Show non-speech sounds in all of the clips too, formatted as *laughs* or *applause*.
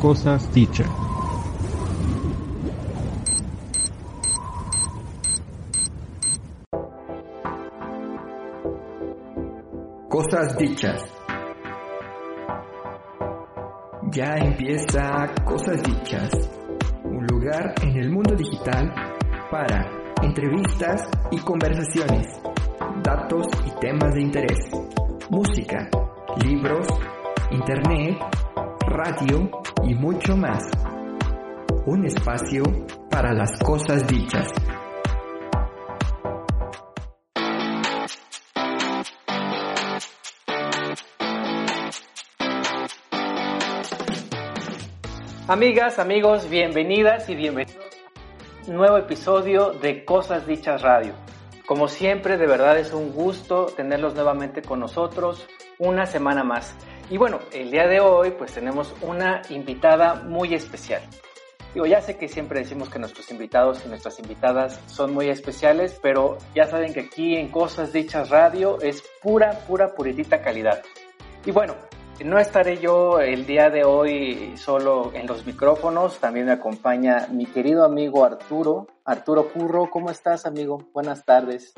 cosas dichas. Cosas dichas. Ya empieza Cosas dichas, un lugar en el mundo digital para entrevistas y conversaciones, datos y temas de interés, música, libros, internet, radio y mucho más. Un espacio para las cosas dichas. Amigas, amigos, bienvenidas y bienvenidos a un nuevo episodio de Cosas Dichas Radio. Como siempre, de verdad es un gusto tenerlos nuevamente con nosotros una semana más. Y bueno, el día de hoy pues tenemos una invitada muy especial. Digo, ya sé que siempre decimos que nuestros invitados y nuestras invitadas son muy especiales, pero ya saben que aquí en Cosas Dichas Radio es pura, pura, puritita calidad. Y bueno, no estaré yo el día de hoy solo en los micrófonos, también me acompaña mi querido amigo Arturo. Arturo Curro, ¿cómo estás amigo? Buenas tardes.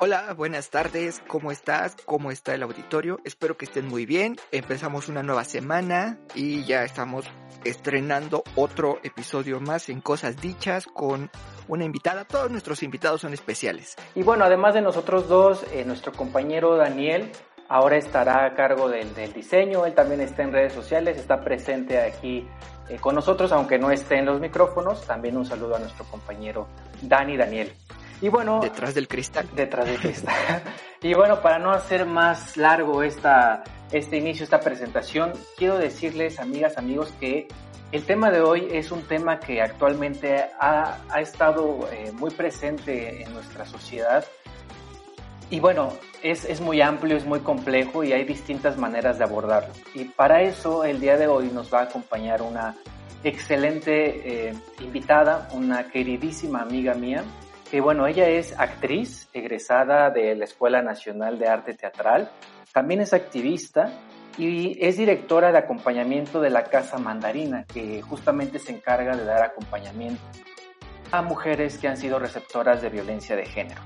Hola, buenas tardes, ¿cómo estás? ¿Cómo está el auditorio? Espero que estén muy bien. Empezamos una nueva semana y ya estamos estrenando otro episodio más en Cosas Dichas con una invitada. Todos nuestros invitados son especiales. Y bueno, además de nosotros dos, eh, nuestro compañero Daniel ahora estará a cargo del, diseño, él también está en redes sociales, está presente aquí eh, con nosotros, aunque no esté en los micrófonos. También un saludo a nuestro compañero Dani Daniel. Y bueno, detrás del cristal. Detrás del cristal. *laughs* y bueno, para no hacer más largo esta, este inicio, esta presentación, quiero decirles, amigas, amigos, que el tema de hoy es un tema que actualmente ha, ha estado eh, muy presente en nuestra sociedad y bueno, es, es, muy amplio, es muy complejo y hay distintas maneras de abordarlo. Y para eso el día de hoy nos va a acompañar una excelente eh, invitada, una queridísima amiga mía, que bueno, ella es actriz egresada de la Escuela Nacional de Arte Teatral, también es activista y es directora de acompañamiento de la Casa Mandarina, que justamente se encarga de dar acompañamiento a mujeres que han sido receptoras de violencia de género.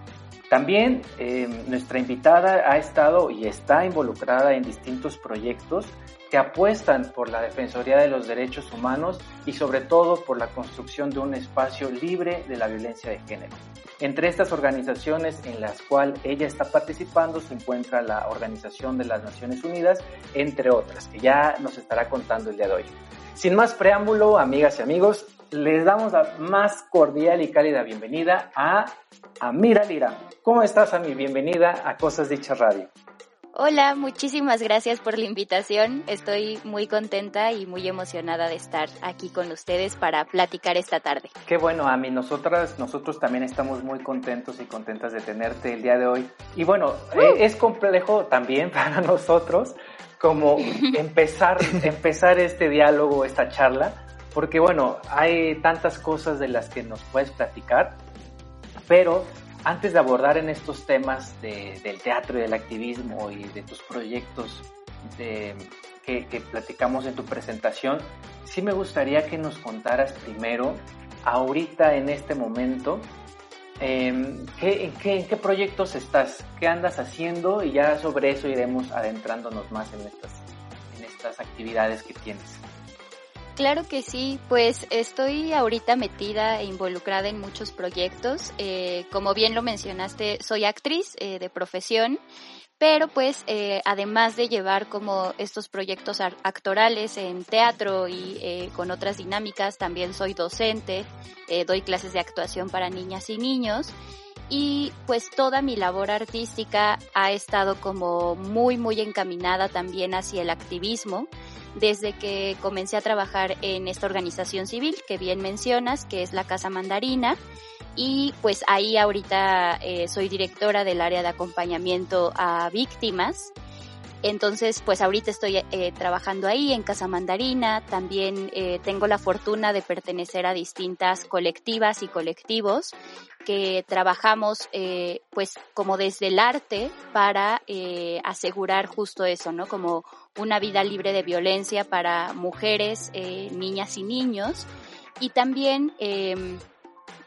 También eh, nuestra invitada ha estado y está involucrada en distintos proyectos que apuestan por la Defensoría de los Derechos Humanos y sobre todo por la construcción de un espacio libre de la violencia de género. Entre estas organizaciones en las cuales ella está participando se encuentra la Organización de las Naciones Unidas, entre otras, que ya nos estará contando el día de hoy. Sin más preámbulo, amigas y amigos, les damos la más cordial y cálida bienvenida a Amira Lira. ¿Cómo estás, Ami? Bienvenida a Cosas Dichas Radio. Hola, muchísimas gracias por la invitación. Estoy muy contenta y muy emocionada de estar aquí con ustedes para platicar esta tarde. Qué bueno, Ami. Nosotras, nosotros también estamos muy contentos y contentas de tenerte el día de hoy. Y bueno, eh, es complejo también *laughs* para nosotros como *laughs* empezar, empezar este diálogo, esta charla, porque bueno, hay tantas cosas de las que nos puedes platicar, pero antes de abordar en estos temas del teatro y del activismo y de tus proyectos que, platicamos en tu presentación, sí me gustaría que nos contaras primero, ahorita en este momento, em, en, qué, proyectos estás? ¿Qué andas haciendo? Y ya sobre eso iremos adentrándonos más en estas, en estas actividades que tienes. Claro que sí, pues estoy ahorita metida e involucrada en muchos proyectos. Eh, como bien lo mencionaste, soy actriz eh, de profesión, pero pues eh, además de llevar como estos proyectos actorales en teatro y con otras dinámicas, también soy docente, doy clases de actuación para niñas y niños y pues toda mi labor artística ha estado como muy muy encaminada también hacia el activismo desde que comencé a trabajar en esta organización civil que bien mencionas, que es la Casa Mandarina. Y pues ahí ahorita eh, soy directora del área de acompañamiento a víctimas. Entonces, pues ahorita estoy eh, trabajando ahí en Casa Mandarina, también eh, tengo la fortuna de pertenecer a distintas colectivas y colectivos que trabajamos pues como desde el arte para asegurar justo eso, ¿no? Como una vida libre de violencia para mujeres, niñas y niños. Y también em,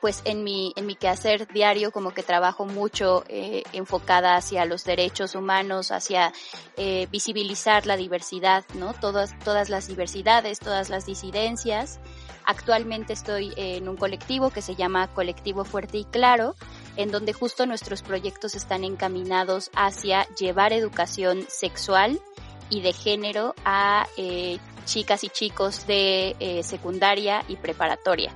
pues en mi, en mi quehacer diario como que trabajo mucho eh, enfocada hacia los derechos humanos, hacia eh, visibilizar la diversidad, ¿no? Todas, todas las diversidades, todas las disidencias. Actualmente estoy en un colectivo que se llama Colectivo Fuerte y Claro, en donde justo nuestros proyectos están encaminados hacia llevar educación sexual y de género a eh, chicas y chicos de secundaria y preparatoria.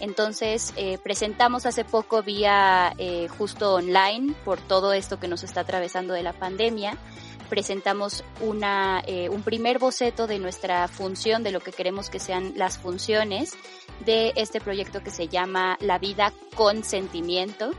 Entonces, eh, presentamos hace poco vía eh, justo online por todo esto que nos está atravesando de la pandemia. Presentamos una, eh, un primer boceto de nuestra función, de lo que queremos que sean las funciones de este proyecto que se llama La vida con sentimiento,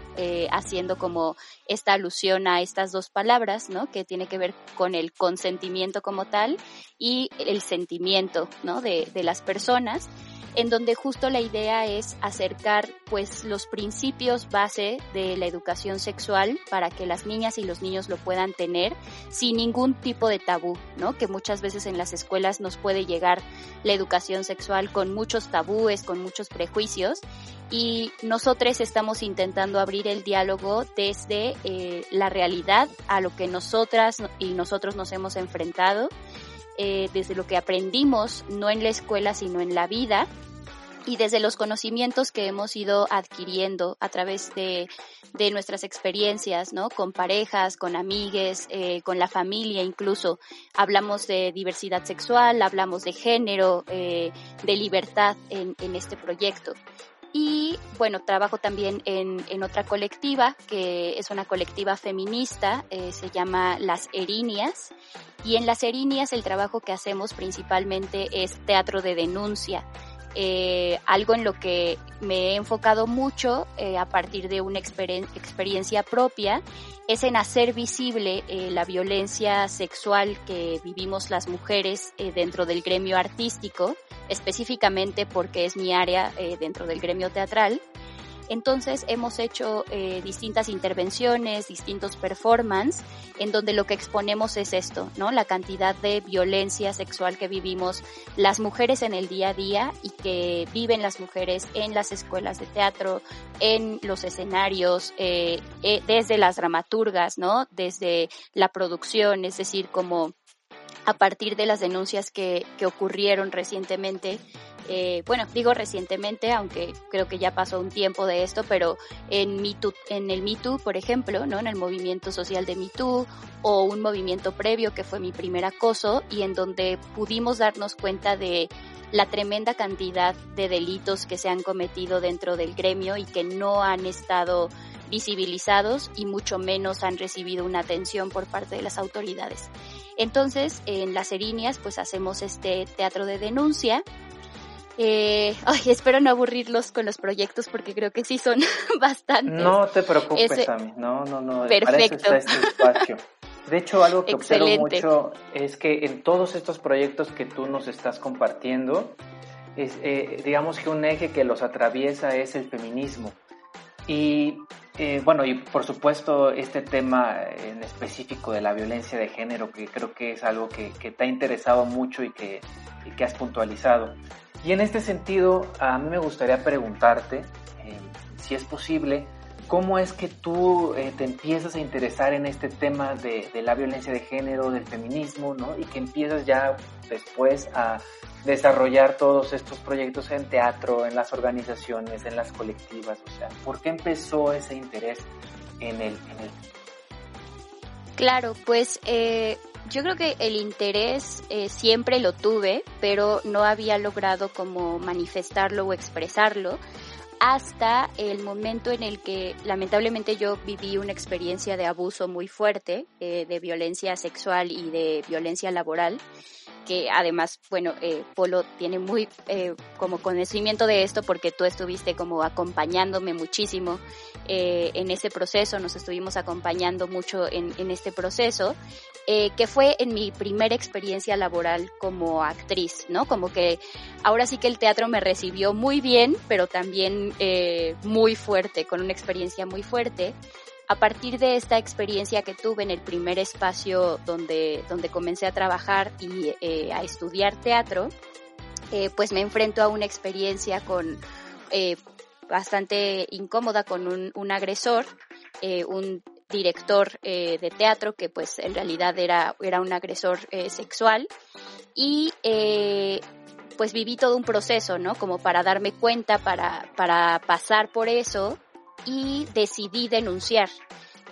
haciendo como esta alusión a estas dos palabras, ¿no? Que tiene que ver con el consentimiento como tal y el sentimiento, ¿no? De, de las personas en donde justo la idea es acercar pues los principios base de la educación sexual para que las niñas y los niños lo puedan tener sin ningún tipo de tabú, ¿no? Que muchas veces en las escuelas nos puede llegar la educación sexual con muchos tabúes, con muchos prejuicios y nosotros estamos intentando abrir el diálogo desde eh, la realidad a lo que nosotras y nosotros nos hemos enfrentado eh, desde lo que aprendimos, no en la escuela, sino en la vida, y desde los conocimientos que hemos ido adquiriendo a través de, de nuestras experiencias, ¿no? Con parejas, con amigues, eh, con la familia incluso. Hablamos de diversidad sexual, hablamos de género, eh, de libertad en, en este proyecto. Y bueno, trabajo también en, en, otra colectiva, que es una colectiva feminista, eh, se llama Las Erinias. Y en Las Erinias el trabajo que hacemos principalmente es teatro de denuncia. Eh, algo en lo que me he enfocado mucho eh, a partir de una experiencia propia es en hacer visible la violencia sexual que vivimos las mujeres dentro del gremio artístico, específicamente porque es mi área dentro del gremio teatral. Entonces hemos hecho eh, distintas intervenciones, distintos performances, en donde lo que exponemos es esto, ¿no? La cantidad de violencia sexual que vivimos las mujeres en el día a día y que viven las mujeres en las escuelas de teatro, en los escenarios, eh, eh, desde las dramaturgas, ¿no? Desde la producción, es decir, como a partir de las denuncias que, que ocurrieron recientemente eh, bueno, digo recientemente, aunque creo que ya pasó un tiempo de esto, pero en, en el Me por ejemplo, ¿no? En el movimiento social de Me o un movimiento previo que fue mi primer acoso y en donde pudimos darnos cuenta de la tremenda cantidad de delitos que se han cometido dentro del gremio y que no han estado visibilizados y mucho menos han recibido una atención por parte de las autoridades. Entonces, en las erinias, pues hacemos este teatro de denuncia eh, ay, espero no aburrirlos con los proyectos porque creo que sí son *laughs* bastantes. No te preocupes, mí. No, no, no. Perfecto. este espacio. De hecho, algo que observo mucho es que en todos estos proyectos que tú nos estás compartiendo, es, eh, digamos que un eje que los atraviesa es el feminismo. Y eh, bueno, y por supuesto este tema en específico de la violencia de género, que creo que es algo que, que te ha interesado mucho y que, y que has puntualizado. Y en este sentido, a mí me gustaría preguntarte, eh, si es posible, ¿cómo es que tú eh, te empiezas a interesar en este tema de, la violencia de género, del feminismo, ¿no? Y que empiezas ya después a desarrollar todos estos proyectos en teatro, en las organizaciones, en las colectivas, o sea, ¿por qué empezó ese interés en el... En. Claro, pues eh, yo creo que el interés eh, siempre lo tuve, pero no había logrado como manifestarlo o expresarlo hasta el momento en el que lamentablemente yo viví una experiencia de abuso muy fuerte, eh, de violencia sexual y de violencia laboral, que además, bueno, eh, Polo tiene muy eh, como conocimiento de esto porque tú estuviste como acompañándome muchísimo eh, en ese proceso, nos estuvimos acompañando mucho en, en este proceso, que fue en mi primera experiencia laboral como actriz, ¿no? Como que ahora sí que el teatro me recibió muy bien, pero también muy fuerte, con una experiencia muy fuerte a partir de esta experiencia que tuve en el primer espacio donde, donde comencé a trabajar y eh, a estudiar teatro, eh, pues me enfrento a una experiencia con eh, bastante incómoda con un, un agresor, un director de teatro que pues en realidad era, era un agresor sexual y pues viví todo un proceso, ¿no? Como para darme cuenta, para, para pasar por eso y decidí denunciar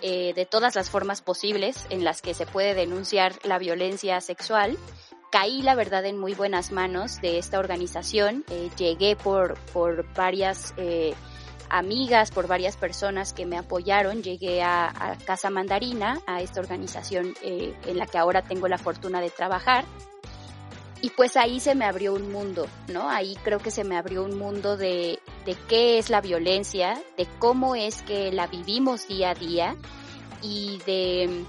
eh, de todas las formas posibles en las que se puede denunciar la violencia sexual. Caí, la verdad, en muy buenas manos de esta organización. Eh, llegué por, por varias eh, amigas, por varias personas que me apoyaron. Llegué a, a Casa Mandarina, a esta organización en la que ahora tengo la fortuna de trabajar. Y pues ahí se me abrió un mundo, ¿no? Ahí creo que se me abrió un mundo de, de qué es la violencia, de cómo es que la vivimos día a día y de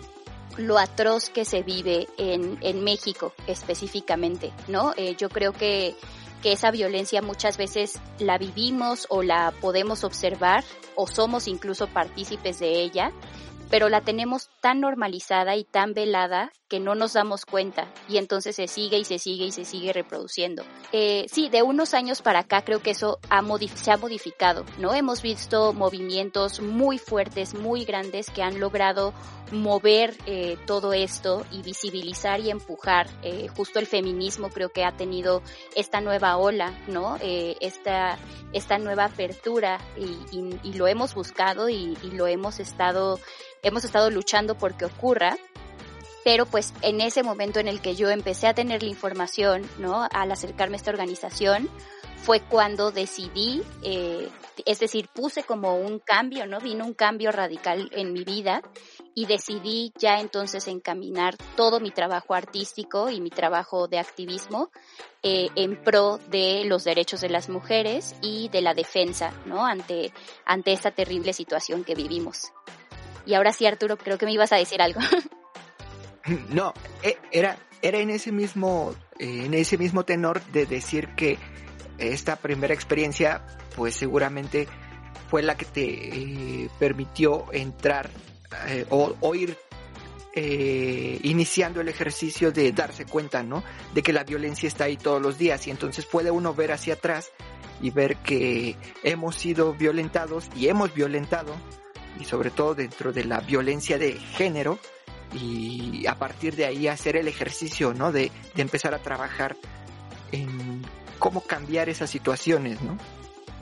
lo atroz que se vive en, en México específicamente, ¿no? Eh, yo creo que, que esa violencia muchas veces la vivimos o la podemos observar o somos incluso partícipes de ella, pero la tenemos tan normalizada y tan velada que no nos damos cuenta y entonces se sigue y se sigue y se sigue reproduciendo. Eh, sí, de unos años para acá creo que eso ha se ha modificado, ¿no? Hemos visto movimientos muy fuertes, muy grandes que han logrado mover eh, todo esto y visibilizar y empujar. Eh, justo el feminismo creo que ha tenido esta nueva ola, ¿no? Eh, esta, esta nueva apertura y, lo hemos buscado y lo hemos estado, hemos estado luchando porque ocurra pero pues en ese momento en el que yo empecé a tener la información, ¿no? Al acercarme a esta organización, fue cuando decidí, eh, es decir, puse como un cambio, ¿no? Vino un cambio radical en mi vida y decidí ya entonces encaminar todo mi trabajo artístico y mi trabajo de activismo eh, en pro de los derechos de las mujeres y de la defensa, ¿no? Ante, ante esta terrible situación que vivimos. Y ahora sí, Arturo, creo que me ibas a decir algo. *laughs* No, e, era, era en ese mismo, eh, en ese mismo tenor de decir que esta primera experiencia, pues seguramente fue la que te eh, permitió entrar eh, o, ir iniciando el ejercicio de darse cuenta, ¿no? De que la violencia está ahí todos los días y entonces puede uno ver hacia atrás y ver que hemos sido violentados y hemos violentado y sobre todo dentro de la violencia de género, y a partir de ahí hacer el ejercicio, ¿no? De, de empezar a trabajar en cómo cambiar esas situaciones, ¿no?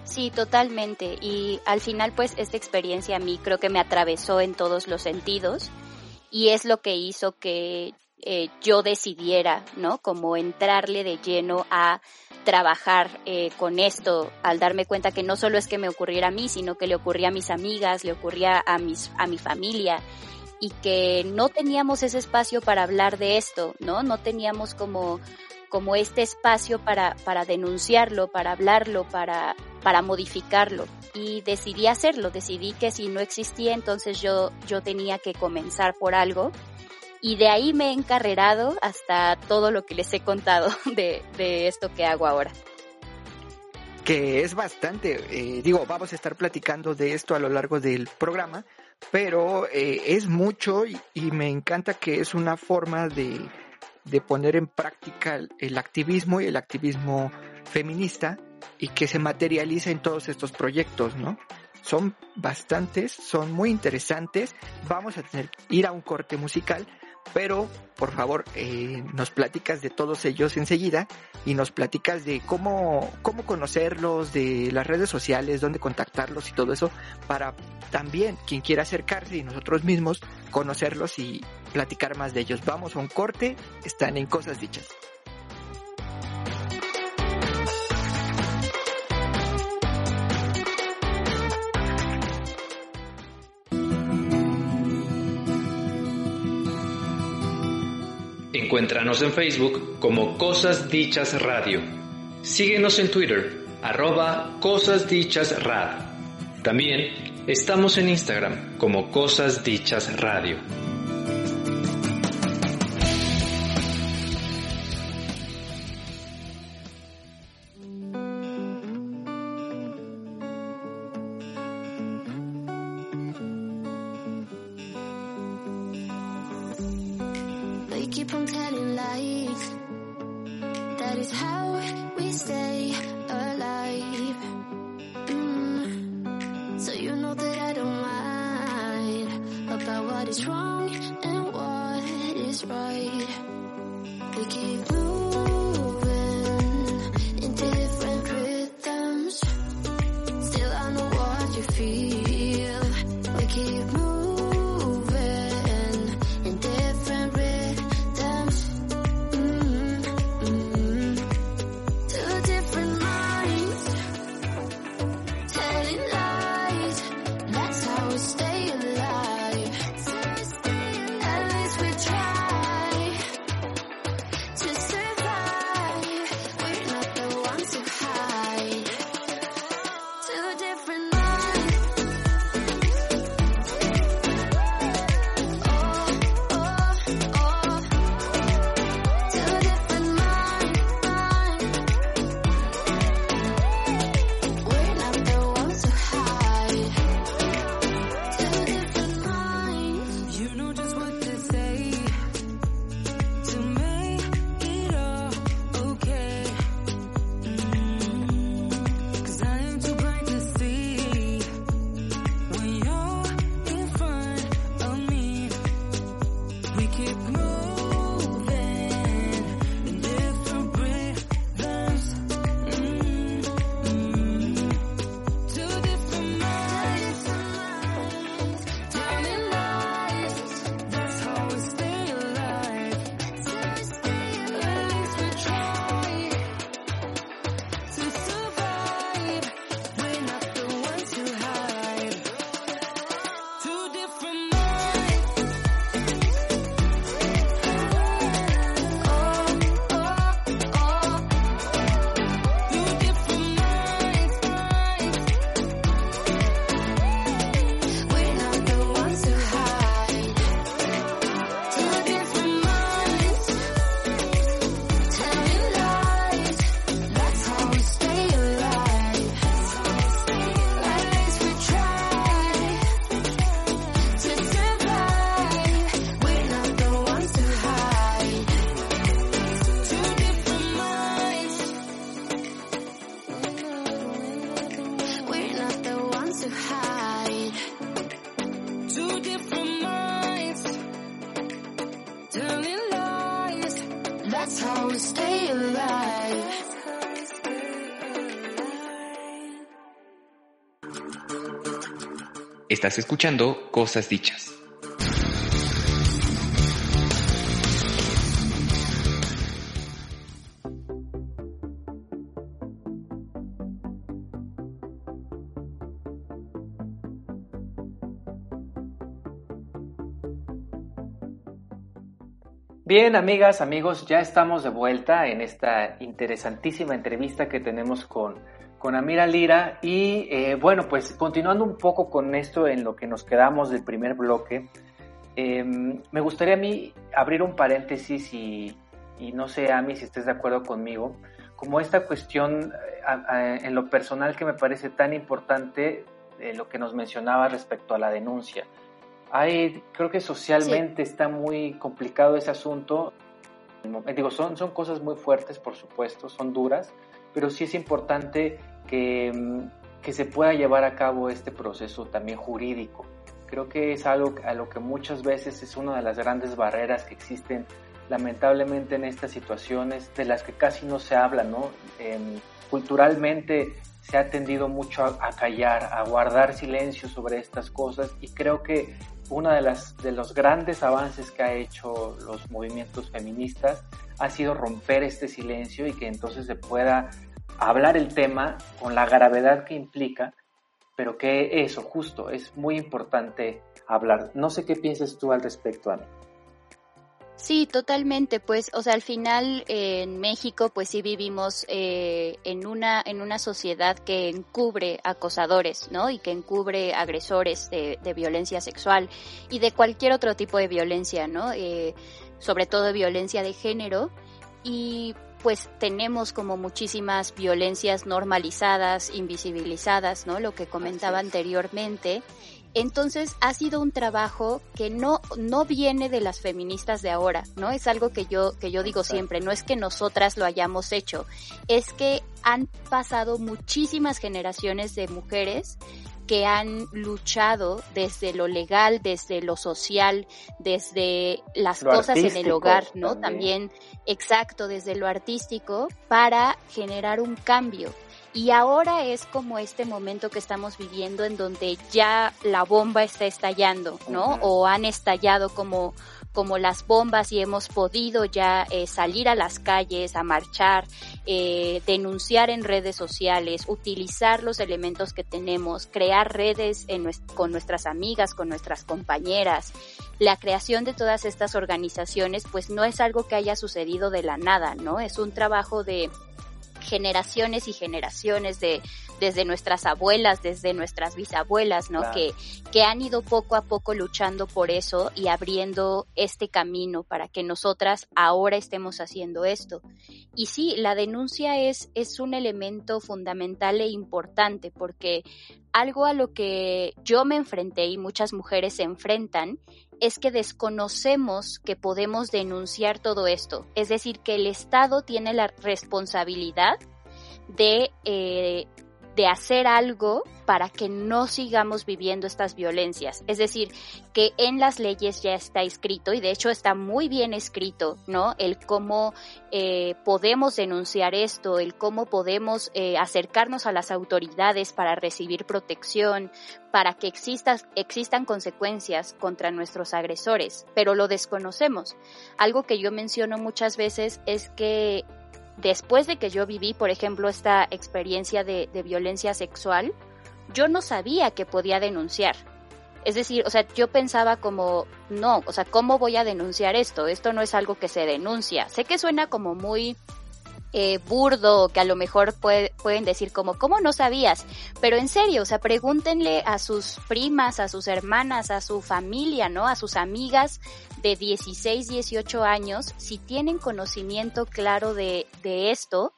Sí, totalmente. Y al final, pues, esta experiencia a mí creo que me atravesó en todos los sentidos y es lo que hizo que eh, yo decidiera, ¿no? Como entrarle de lleno a trabajar eh, con esto, al darme cuenta que no solo es que me ocurriera a mí, sino que le ocurría a mis amigas, le ocurría a mis, a mi familia y que no teníamos ese espacio para hablar de esto, ¿no? No teníamos como, como este espacio para, para denunciarlo, para hablarlo, para, para modificarlo. Y decidí hacerlo, decidí que si no existía, entonces yo, yo tenía que comenzar por algo. Y de ahí me he encarrerado hasta todo lo que les he contado *laughs* de, de esto que hago ahora que es bastante, eh, digo, vamos a estar platicando de esto a lo largo del programa, pero eh, es mucho y, me encanta que es una forma de, de poner en práctica el, activismo y el activismo feminista y que se materializa en todos estos proyectos, ¿no? Son bastantes, son muy interesantes. Vamos a tener que ir a un corte musical, pero por favor eh, nos platicas de todos ellos enseguida y nos platicas de cómo, cómo conocerlos, de las redes sociales, dónde contactarlos y todo eso, para también quien quiera acercarse y nosotros mismos conocerlos y platicar más de ellos. Vamos a un corte, están en Cosas Dichas. Encuéntranos en Facebook como Cosas Dichas Radio. Síguenos en Twitter, arroba Cosas Dichas Rad. También estamos en Instagram como Cosas Dichas Radio. Escuchando Cosas Dichas. Bien, amigas, amigos, ya estamos de vuelta en esta interesantísima entrevista que tenemos con con Amira Lira. Y eh, bueno, pues continuando un poco con esto en lo que nos quedamos del primer bloque, em, me gustaría a mí abrir un paréntesis y, no sé, a mí si estés de acuerdo conmigo, como esta cuestión eh, en lo personal que me parece tan importante, de lo que nos mencionaba respecto a la denuncia. Hay, creo que socialmente está muy complicado ese asunto. Digo, son, son cosas muy fuertes, por supuesto, son duras, pero sí es importante que, se pueda llevar a cabo este proceso también jurídico. Creo que es algo a lo que muchas veces es una de las grandes barreras que existen lamentablemente en estas situaciones, de las que casi no se habla, ¿no? Em, culturalmente se ha tendido mucho a, callar, a guardar silencio sobre estas cosas y creo que uno de, de los grandes avances que ha hecho los movimientos feministas ha sido romper este silencio y que entonces se pueda hablar el tema con la gravedad que implica, pero que eso, justo, es muy importante hablar. No sé qué piensas tú al respecto, Ana. Sí, totalmente. Pues, o sea, al final eh, en México, pues sí vivimos eh, en una en una sociedad que encubre acosadores, ¿no? Y que encubre agresores de, de violencia sexual y de cualquier otro tipo de violencia, ¿no? Eh, sobre todo violencia de género y pues tenemos como muchísimas violencias normalizadas, invisibilizadas, ¿no? Lo que comentaba anteriormente entonces ha sido un trabajo que no, no viene de las feministas de ahora, ¿no? Es algo que yo, que yo digo siempre, no es que nosotras lo hayamos hecho, es que han pasado muchísimas generaciones de mujeres que han luchado desde lo legal, desde lo social, desde las cosas en el hogar, ¿no? También. también, exacto, desde lo artístico, para generar un cambio. Y ahora es como este momento que estamos viviendo en donde ya la bomba está estallando, ¿no? O han estallado como, como las bombas y hemos podido ya eh, salir a las calles, a marchar, eh, denunciar en redes sociales, utilizar los elementos que tenemos, crear redes con nuestras amigas, con nuestras compañeras. La creación de todas estas organizaciones pues no es algo que haya sucedido de la nada, ¿no? Es un trabajo de generaciones y generaciones de desde nuestras abuelas, desde nuestras bisabuelas, ¿no? Que, que han ido poco a poco luchando por eso y abriendo este camino para que nosotras ahora estemos haciendo esto. Y sí, la denuncia es, es un elemento fundamental e importante porque algo a lo que yo me enfrenté y muchas mujeres se enfrentan es que desconocemos que podemos denunciar todo esto. Es decir, que el Estado tiene la responsabilidad de, eh, de hacer algo para que no sigamos viviendo estas violencias. Es decir, que en las leyes ya está escrito y de hecho está muy bien escrito, ¿no? El cómo eh, podemos denunciar esto, el cómo podemos eh, acercarnos a las autoridades para recibir protección, para que existan consecuencias contra nuestros agresores, pero lo desconocemos. Algo que yo menciono muchas veces es que después de que yo viví, por ejemplo, esta experiencia de, de violencia sexual, yo no sabía que podía denunciar. Es decir, o sea, yo pensaba como, no, o sea, ¿cómo voy a denunciar esto? Esto no es algo que se denuncia. Sé que suena como muy eh, burdo, que a lo mejor pueden decir como, ¿cómo no sabías? Pero en serio, o sea, pregúntenle a sus primas, a sus hermanas, a su familia, ¿no? A sus amigas de 16, 18 años, si tienen conocimiento claro de, de esto,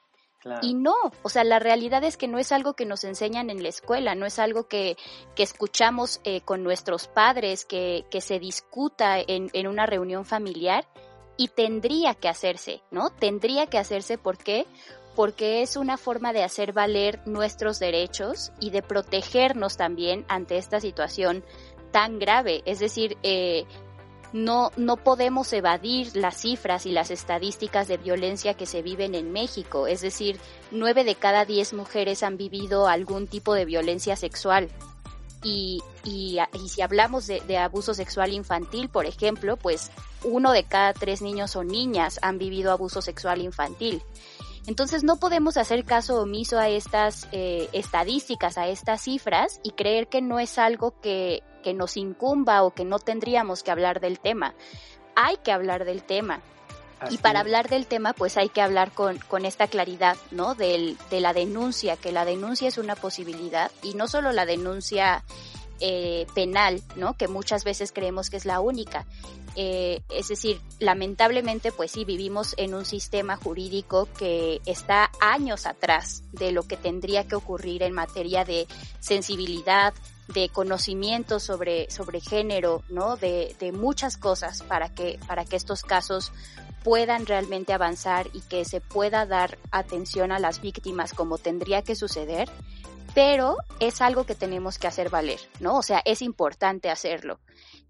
Y no, o sea, la realidad es que no es algo que nos enseñan en la escuela, no es algo que, que escuchamos eh, con nuestros padres, que, que se discuta en, en, una reunión familiar y tendría que hacerse, ¿no? Tendría que hacerse, ¿por qué? Porque es una forma de hacer valer nuestros derechos y de protegernos también ante esta situación tan grave. Es decir, eh, no, no podemos evadir las cifras y las estadísticas de violencia que se viven en México. Es decir, nueve de cada diez mujeres han vivido algún tipo de violencia sexual. Y, y, si hablamos de, de, abuso sexual infantil, por ejemplo, pues uno de cada tres niños o niñas han vivido abuso sexual infantil. Entonces no podemos hacer caso omiso a estas eh, estadísticas, a estas cifras y creer que no es algo que, que nos incumba o que no tendríamos que hablar del tema. Hay que hablar del tema. Y para hablar del tema, pues hay que hablar con, con esta claridad, ¿no? Del, de la denuncia, que la denuncia es una posibilidad y no solo la denuncia eh, penal, ¿no? Que muchas veces creemos que es la única. Eh, es decir, lamentablemente, pues sí, vivimos en un sistema jurídico que está años atrás de lo que tendría que ocurrir en materia de sensibilidad, de conocimiento sobre, sobre género, ¿no? De, de muchas cosas para que, para que estos casos puedan realmente avanzar y que se pueda dar atención a las víctimas como tendría que suceder pero es algo que tenemos que hacer valer, ¿no? O sea, es importante hacerlo.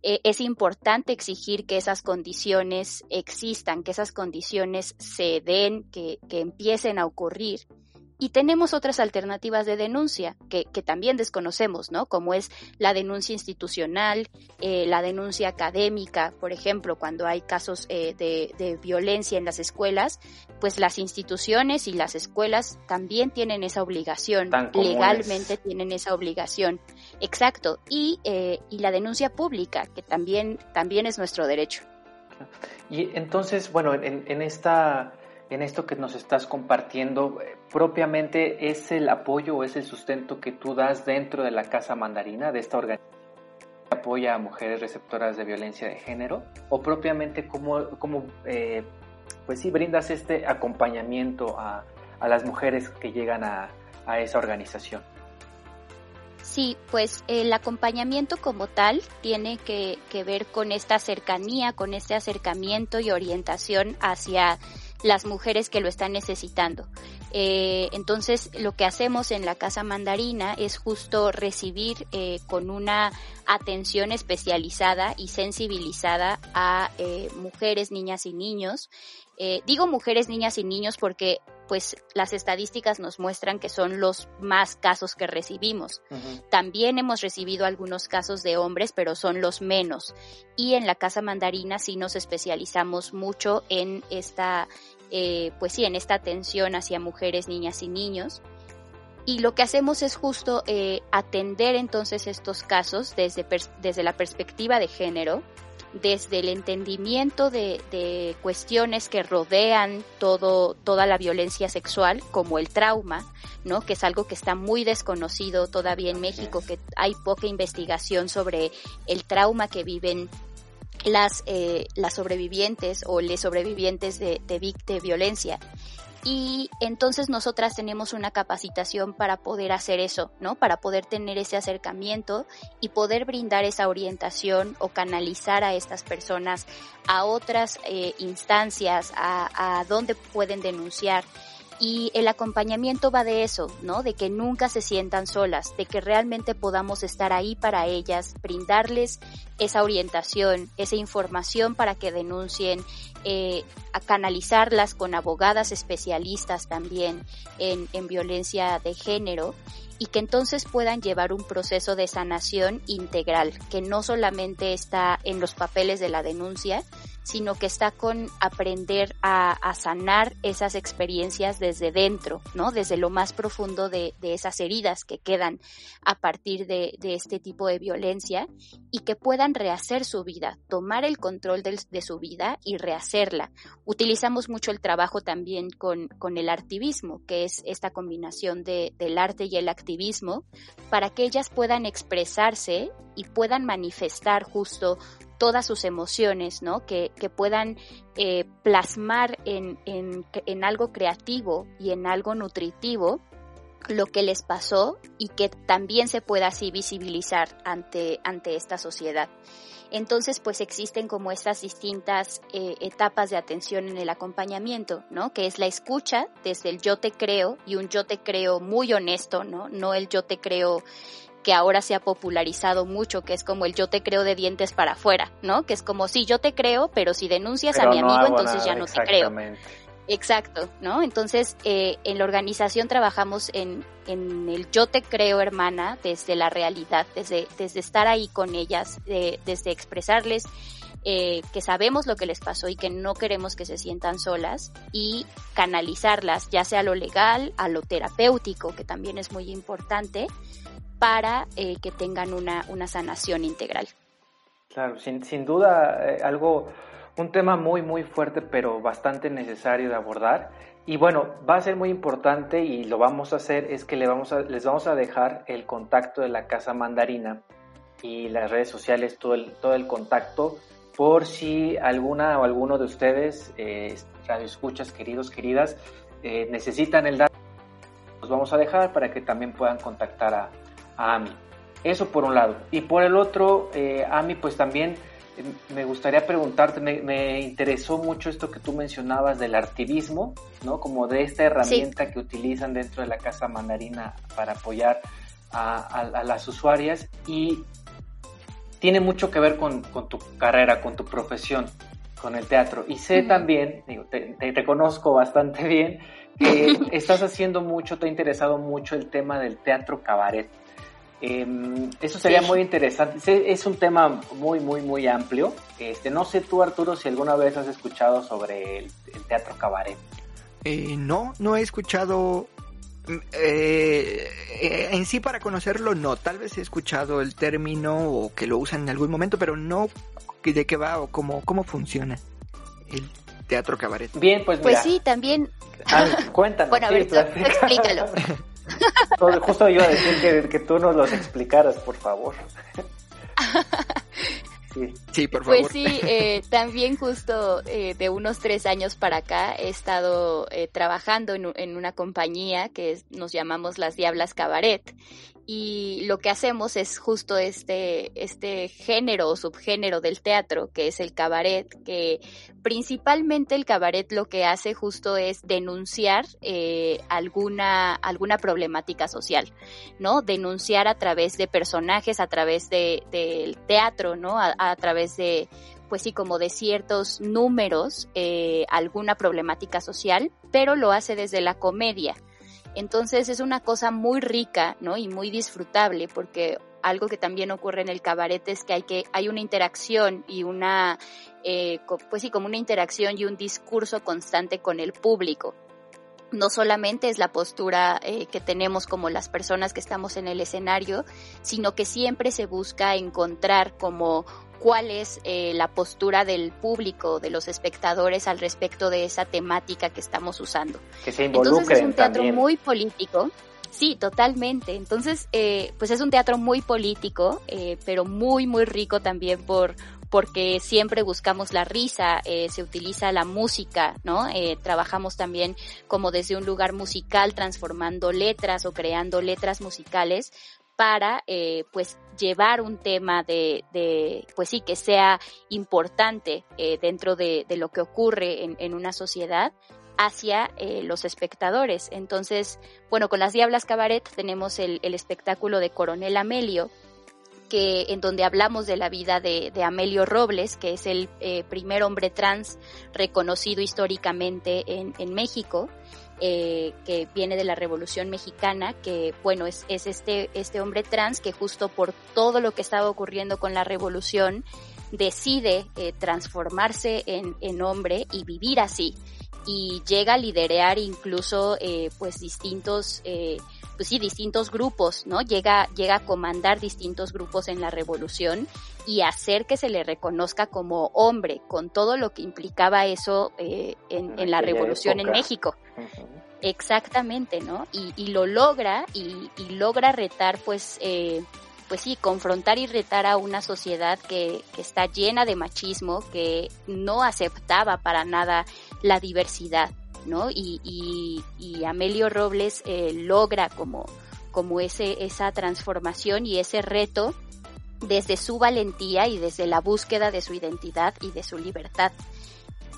Eh, es importante exigir que esas condiciones existan, que esas condiciones se den, que, que empiecen a ocurrir y tenemos otras alternativas de denuncia que, que, también desconocemos, ¿no? Como es la denuncia institucional, eh, la denuncia académica, por ejemplo, cuando hay casos eh, de, de, violencia en las escuelas, pues las instituciones y las escuelas también tienen esa obligación, legalmente tienen esa obligación. Exacto. Y, eh, y la denuncia pública, que también, también es nuestro derecho. Y entonces, bueno, en, en, esta, en esto que nos estás compartiendo, eh, propiamente es el apoyo o es el sustento que tú das dentro de la Casa Mandarina, de esta organización que apoya a mujeres receptoras de violencia de género, o propiamente cómo, cómo eh, pues sí, brindas este acompañamiento a, a las mujeres que llegan a, a esa organización. Sí, pues el acompañamiento como tal tiene que, que, ver con esta cercanía, con este acercamiento y orientación hacia las mujeres que lo están necesitando. Eh, entonces, lo que hacemos en la Casa Mandarina es justo recibir eh, con una atención especializada y sensibilizada a eh, mujeres, niñas y niños. Eh, digo mujeres, niñas y niños porque pues las estadísticas nos muestran que son los más casos que recibimos. También hemos recibido algunos casos de hombres, pero son los menos. Y en la Casa Mandarina sí nos especializamos mucho en esta, eh, pues sí, en esta atención hacia mujeres, niñas y niños. Y lo que hacemos es justo eh, atender entonces estos casos desde, desde la perspectiva de género, desde el entendimiento de, de, cuestiones que rodean todo, toda la violencia sexual, como el trauma, ¿no? Que es algo que está muy desconocido todavía en México, que hay poca investigación sobre el trauma que viven las, eh, las sobrevivientes o les sobrevivientes de, de, de violencia y entonces nosotras tenemos una capacitación para poder hacer eso, ¿no? Para poder tener ese acercamiento y poder brindar esa orientación o canalizar a estas personas a otras eh, instancias, a, a dónde pueden denunciar. Y el acompañamiento va de eso, ¿no? De que nunca se sientan solas, de que realmente podamos estar ahí para ellas, brindarles esa orientación, esa información para que denuncien, eh, a canalizarlas con abogadas especialistas también en, en violencia de género y que entonces puedan llevar un proceso de sanación integral, que no solamente está en los papeles de la denuncia, sino que está con aprender a, a, sanar esas experiencias desde dentro, ¿no? Desde lo más profundo de, de esas heridas que quedan a partir de, de, este tipo de violencia y que puedan rehacer su vida, tomar el control de, de su vida y rehacerla. Utilizamos mucho el trabajo también con, el artivismo, que es esta combinación de, del arte y el activismo, para que ellas puedan expresarse y puedan manifestar justo todas sus emociones, ¿no? Que, puedan eh, plasmar en algo creativo y en algo nutritivo lo que les pasó y que también se pueda así visibilizar ante, ante esta sociedad. Entonces, pues existen como estas distintas eh, etapas de atención en el acompañamiento, ¿no? Que es la escucha desde el yo te creo y un yo te creo muy honesto, ¿no? No el yo te creo que ahora se ha popularizado mucho, que es como el yo te creo de dientes para afuera, ¿no? Que es como, sí, yo te creo, pero si denuncias pero a mi no amigo, entonces nada, ya no te creo. Exacto, ¿no? Entonces, eh, en la organización trabajamos en, en, el yo te creo, hermana, desde la realidad, desde, desde estar ahí con ellas, de, desde expresarles eh, que sabemos lo que les pasó y que no queremos que se sientan solas y canalizarlas, ya sea a lo legal, a lo terapéutico, que también es muy importante, para eh, que tengan una, una, sanación integral. Claro, sin, sin duda eh, algo, un tema muy, muy fuerte, pero bastante necesario de abordar. Y bueno, va a ser muy importante y lo vamos a hacer, es que le vamos a, les vamos a dejar el contacto de la Casa Mandarina y las redes sociales, todo el, todo el contacto, por si alguna o alguno de ustedes, eh, escuchas queridos, queridas, eh, necesitan el dato, los vamos a dejar para que también puedan contactar a, a AMI. Eso por un lado. Y por el otro, eh, AMI, pues también me gustaría preguntarte, me, me, interesó mucho esto que tú mencionabas del artivismo, ¿no? Como de esta herramienta sí. que utilizan dentro de la Casa Mandarina para apoyar a, a, a las usuarias y tiene mucho que ver con, con, tu carrera, con tu profesión, con el teatro. Y sé uh -huh. también, digo, te, te reconozco bastante bien, que *laughs* estás haciendo mucho, te ha interesado mucho el tema del teatro cabaret. Eh, eso sería sí. muy interesante. Es un tema muy, muy, muy amplio. Este, no sé tú, Arturo, si alguna vez has escuchado sobre el, el teatro cabaret. Eh, no, no he escuchado. Eh, eh, en sí para conocerlo no, tal vez he escuchado el término o que lo usan en algún momento, pero no de qué va o cómo, cómo funciona el teatro cabaret. Bien, pues Pues sí, también. Ah, cuéntanos. *laughs* bueno, a ver, *laughs* explícalo. Justo yo iba a decir que, que tú nos los explicaras, por favor. *laughs* Sí. por favor. Pues sí, eh, también justo eh, de unos tres años para acá he estado eh, trabajando en, en, una compañía que nos llamamos Las Diablas Cabaret y lo que hacemos es justo este, este género o subgénero del teatro, que es el cabaret, que principalmente el cabaret lo que hace justo es denunciar eh, alguna, alguna problemática social, ¿no? Denunciar a través de personajes, a través del de, teatro, ¿no? A, a, través de, pues sí, como de ciertos números, eh, alguna problemática social, pero lo hace desde la comedia. Entonces es una cosa muy rica, ¿no? Y muy disfrutable porque algo que también ocurre en el cabaret es que hay que hay una interacción y una eh, pues sí como una interacción y un discurso constante con el público no solamente es la postura eh, que tenemos como las personas que estamos en el escenario, sino que siempre se busca encontrar como cuál es eh, la postura del público, de los espectadores al respecto de esa temática que estamos usando. Que se Entonces es un teatro también. muy político. Sí, totalmente. Entonces, eh, pues es un teatro muy político, eh, pero muy, muy rico también por porque siempre buscamos la risa, eh, se utiliza la música, ¿no? Eh, trabajamos también como desde un lugar musical, transformando letras o creando letras musicales para eh, pues llevar un tema de, de, pues sí que sea importante eh, dentro de, de, lo que ocurre en, en una sociedad hacia eh, los espectadores. Entonces, bueno, con las Diablas Cabaret tenemos el, el espectáculo de Coronel Amelio, que en donde hablamos de la vida de, de Amelio Robles, que es el eh, primer hombre trans reconocido históricamente en, en México. Eh, que viene de la Revolución Mexicana, que bueno, es, es este, este hombre trans que justo por todo lo que estaba ocurriendo con la revolución, decide eh, transformarse en, en, hombre y vivir así. Y llega a liderar incluso eh, pues distintos, pues sí, distintos grupos, ¿no? Llega, llega a comandar distintos grupos en la revolución y hacer que se le reconozca como hombre, con todo lo que implicaba eso eh, en, en, la revolución época. en México. Uh -huh. Exactamente, ¿no? Y, y lo logra y, y, logra retar, pues, eh, pues sí, confrontar y retar a una sociedad que, que está llena de machismo, que no aceptaba para nada la diversidad, ¿no? Y, y, y Amelio Robles eh, logra como, como ese, esa transformación y ese reto desde su valentía y desde la búsqueda de su identidad y de su libertad.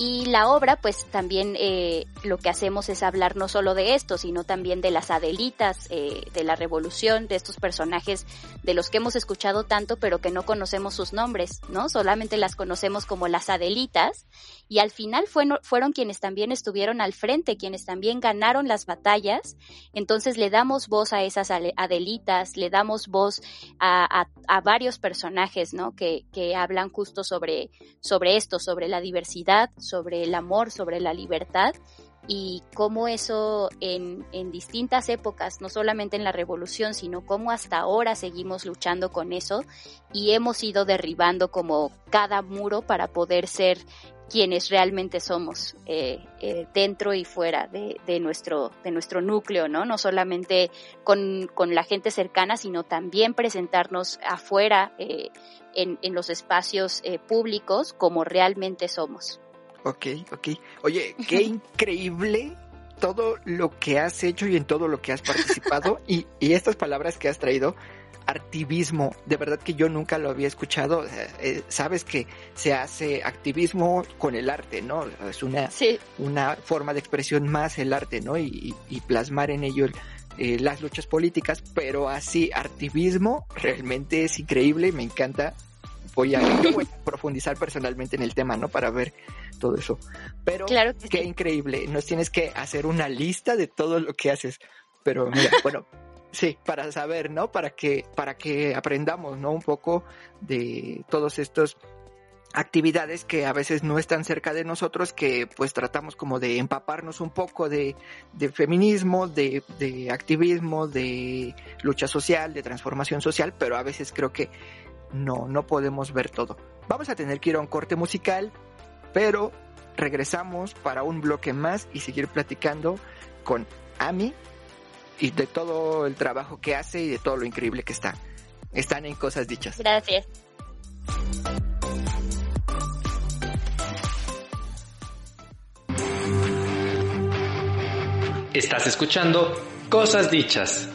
Y la obra, pues también eh, lo que hacemos es hablar no solo de esto, sino también de las Adelitas, eh, de la revolución, de estos personajes de los que hemos escuchado tanto, pero que no conocemos sus nombres, ¿no? Solamente las conocemos como las Adelitas. Y al final fue, fueron quienes también estuvieron al frente, quienes también ganaron las batallas. Entonces le damos voz a esas Adelitas, le damos voz a, a, a varios personajes, ¿no? Que, que hablan justo sobre, sobre esto, sobre la diversidad, sobre el amor, sobre la libertad y cómo eso en, en, distintas épocas, no solamente en la revolución, sino cómo hasta ahora seguimos luchando con eso y hemos ido derribando como cada muro para poder ser quienes realmente somos eh, eh, dentro y fuera de, de, nuestro, de nuestro núcleo, ¿no? No solamente con, con la gente cercana, sino también presentarnos afuera eh, en, en, los espacios públicos como realmente somos. Ok, ok. Oye, qué *laughs* increíble todo lo que has hecho y en todo lo que has participado *laughs* y, y, estas palabras que has traído. Activismo, de verdad que yo nunca lo había escuchado. Eh, sabes que se hace activismo con el arte, ¿no? Es una, sí. una forma de expresión más el arte, ¿no? Y, y plasmar en ello eh, las luchas políticas, pero así, activismo realmente es increíble, me encanta voy a, voy a, *laughs* profundizar personalmente en el tema, ¿no? Para ver todo eso. Pero claro que qué sí. increíble. Nos tienes que hacer una lista de todo lo que haces. Pero mira, *laughs* bueno, sí, para saber, ¿no? Para que, para que aprendamos, ¿no? Un poco de todos estos actividades que a veces no están cerca de nosotros, que pues tratamos como de empaparnos un poco de, de feminismo, de, de activismo, de lucha social, de transformación social, pero a veces creo que no, no podemos ver todo. Vamos a tener que ir a un corte musical, pero regresamos para un bloque más y seguir platicando con Ami y de todo el trabajo que hace y de todo lo increíble que está. Están en cosas dichas. Gracias. Estás escuchando Cosas Dichas.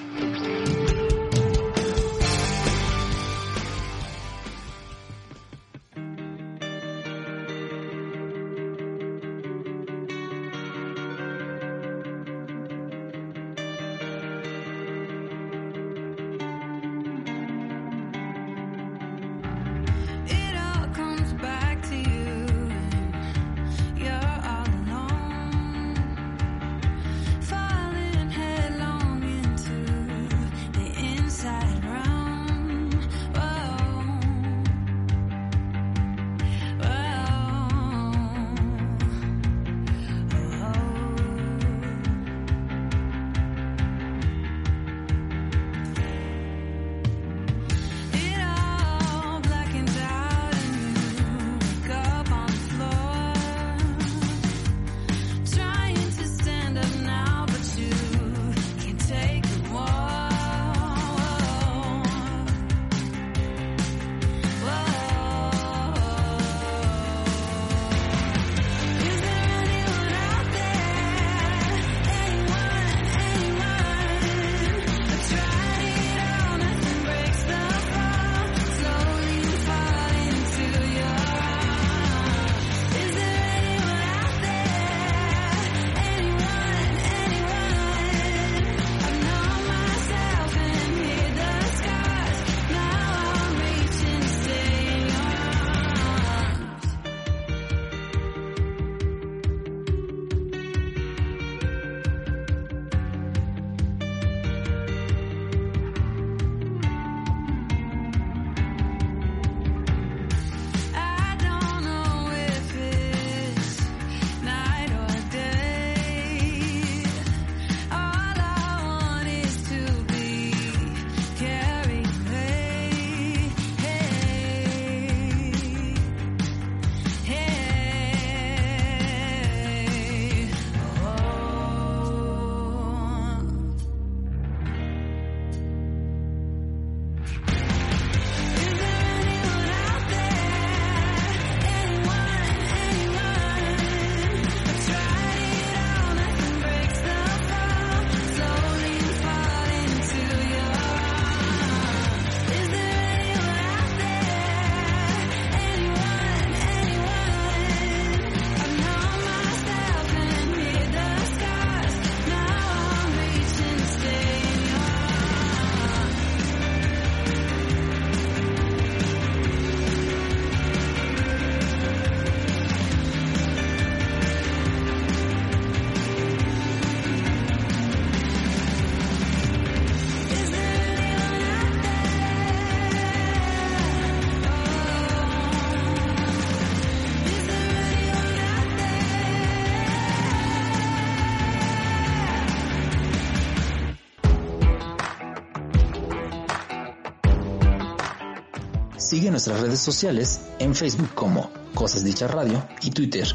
Nuestras redes sociales en Facebook como Cosas Dichas Radio y Twitter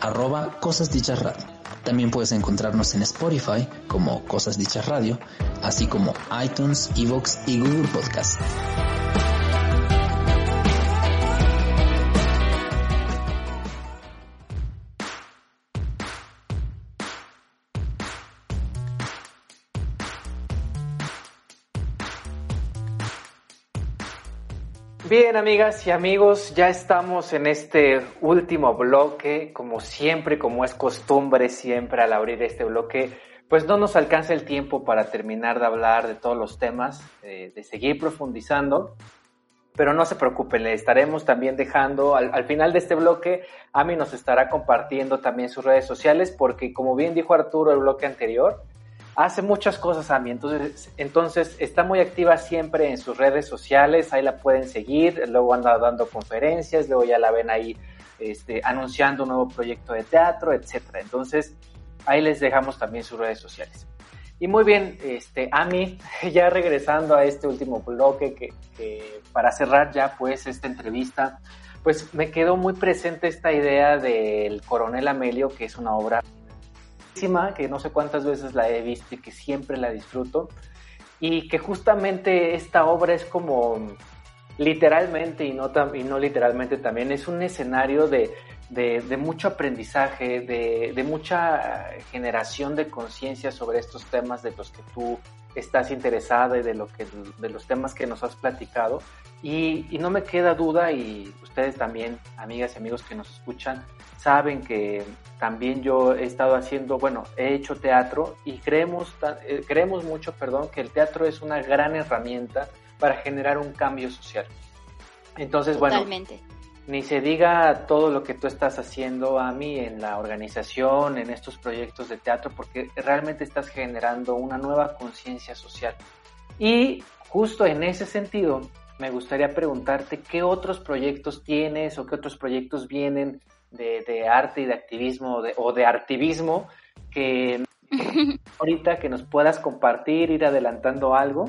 arroba Cosas Dichas Radio. También puedes encontrarnos en Spotify como Cosas Dichas Radio, así como iTunes, Evox y Google Podcast. Bien, amigas y amigos, ya estamos en este último bloque. Como siempre, como es costumbre siempre al abrir este bloque, pues no nos alcanza el tiempo para terminar de hablar de todos los temas, de seguir profundizando. Pero no se preocupen, le estaremos también dejando al, al final de este bloque, Ami nos estará compartiendo también sus redes sociales, porque como bien dijo Arturo el bloque anterior, hace muchas cosas, Ami. Entonces, entonces está muy activa siempre en sus redes sociales. Ahí la pueden seguir. Luego anda dando conferencias. Luego ya la ven ahí este, anunciando un nuevo proyecto de teatro, etcétera. Entonces, ahí les dejamos también sus redes sociales. Y muy bien, este, Ami, *laughs* ya regresando a este último bloque que, que para cerrar ya pues esta entrevista, pues me quedó muy presente esta idea del Coronel Amelio, que es una obra que no sé cuántas veces la he visto y que siempre la disfruto, y que justamente esta obra es como literalmente y no, y no literalmente también, es un escenario de, de, mucho aprendizaje, de, mucha generación de conciencia sobre estos temas de los que tú estás interesada y de, lo de los temas que nos has platicado. Y, y, no me queda duda, y ustedes también, amigas y amigos que nos escuchan, saben que también yo he estado haciendo, bueno, he hecho teatro y creemos, eh, creemos mucho, perdón, que el teatro es una gran herramienta para generar un cambio social. Entonces, Totalmente. bueno, ni se diga todo lo que tú estás haciendo a mí en la organización, en estos proyectos de teatro, porque realmente estás generando una nueva conciencia social. Y justo en ese sentido, me gustaría preguntarte qué otros proyectos tienes o qué otros proyectos vienen de, arte y de activismo o de, o de artivismo que *laughs* ahorita que nos puedas compartir, ir adelantando algo.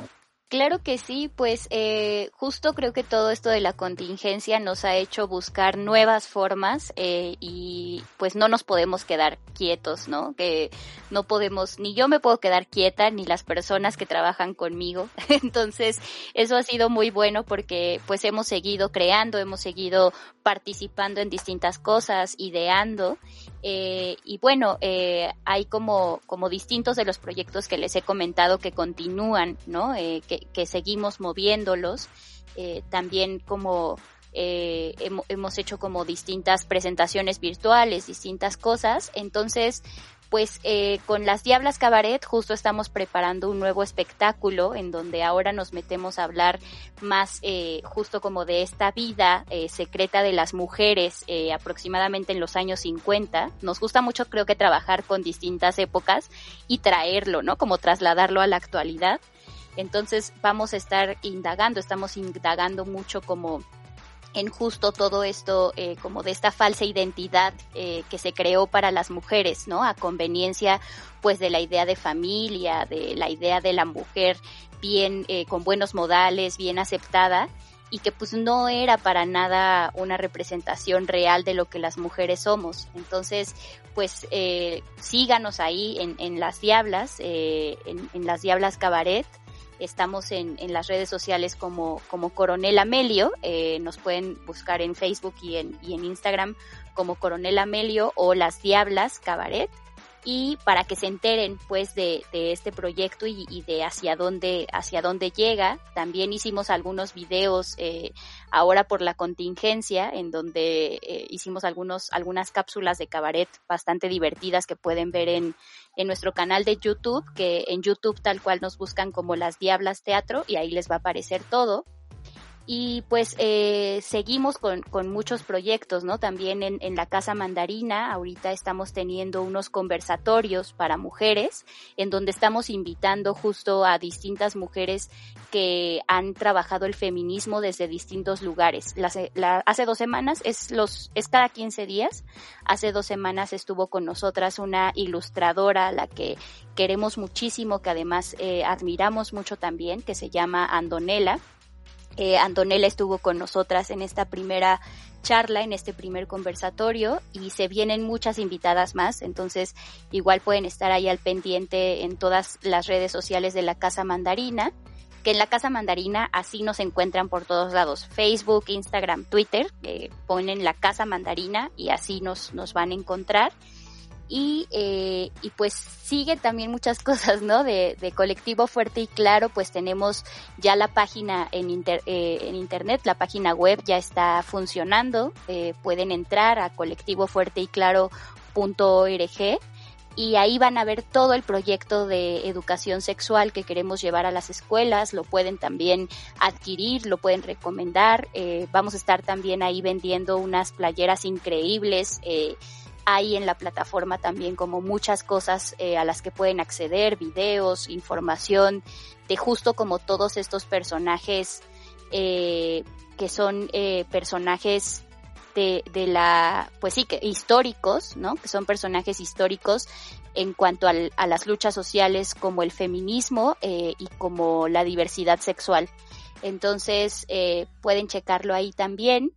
Claro que sí, pues eh, justo creo que todo esto de la contingencia nos ha hecho buscar nuevas formas eh, y pues no nos podemos quedar quietos, ¿no? Que no podemos, ni yo me puedo quedar quieta, ni las personas que trabajan conmigo. *laughs* Entonces, eso ha sido muy bueno porque pues hemos seguido creando, hemos seguido participando en distintas cosas, ideando eh, y bueno, eh, hay como, como distintos de los proyectos que les he comentado que continúan, ¿no? Eh, que, que, seguimos moviéndolos. Eh, también como eh, hemos hecho como distintas presentaciones virtuales, distintas cosas. Entonces, pues eh, con las Diablas Cabaret justo estamos preparando un nuevo espectáculo en donde ahora nos metemos a hablar más eh, justo como de esta vida eh, secreta de las mujeres eh, aproximadamente en los años 50. Nos gusta mucho creo que trabajar con distintas épocas y traerlo, ¿no? Como trasladarlo a la actualidad. Entonces vamos a estar indagando, estamos indagando mucho como en justo todo esto, eh, como de esta falsa identidad eh, que se creó para las mujeres, ¿no? A conveniencia, pues, de la idea de familia, de la idea de la mujer bien, eh, con buenos modales, bien aceptada, y que pues no era para nada una representación real de lo que las mujeres somos. Entonces, pues eh, síganos ahí en, en las Diablas, eh, en, en las Diablas Cabaret, Estamos en, en las redes sociales como, como Coronel Amelio. Eh, nos pueden buscar en Facebook y en, y en Instagram como Coronel Amelio o Las Diablas Cabaret y para que se enteren pues de, de este proyecto y, y, de hacia dónde hacia dónde llega. También hicimos algunos videos eh, ahora por la contingencia en donde eh, hicimos algunos algunas cápsulas de cabaret bastante divertidas que pueden ver en en nuestro canal de YouTube que en YouTube tal cual nos buscan como las Diablas Teatro y ahí les va a aparecer todo y pues eh, seguimos con, con, muchos proyectos, ¿no? También en, en, la Casa Mandarina, ahorita estamos teniendo unos conversatorios para mujeres, en donde estamos invitando justo a distintas mujeres que han trabajado el feminismo desde distintos lugares. La, la, hace dos semanas, es, los, es cada 15 días, hace dos semanas estuvo con nosotras una ilustradora la que queremos muchísimo, que además eh, admiramos mucho también, que se llama Andonela eh, Antonella estuvo con nosotras en esta primera charla, en este primer conversatorio y se vienen muchas invitadas más, entonces igual pueden estar ahí al pendiente en todas las redes sociales de la Casa Mandarina, que en la Casa Mandarina así nos encuentran por todos lados, Facebook, Instagram, Twitter, eh, ponen la Casa Mandarina y así nos, nos van a encontrar y, eh, y pues sigue también muchas *laughs* cosas, ¿no? De, de, colectivo fuerte y claro, pues tenemos ya la página en, inter, eh, en internet, la página web ya está funcionando, eh, pueden entrar a colectivofuerteyclaro.org y ahí van a ver todo el proyecto de educación sexual que queremos llevar a las escuelas, lo pueden también adquirir, lo pueden recomendar, eh, vamos a estar también ahí vendiendo unas playeras increíbles, eh, hay en la plataforma también como muchas cosas eh, a las que pueden acceder, videos, información de justo como todos estos personajes eh, que son eh, personajes de, de, la, pues sí, que históricos, ¿no? Que son personajes históricos en cuanto al, a las luchas sociales como el feminismo eh, y como la diversidad sexual. Entonces, eh, pueden checarlo ahí también.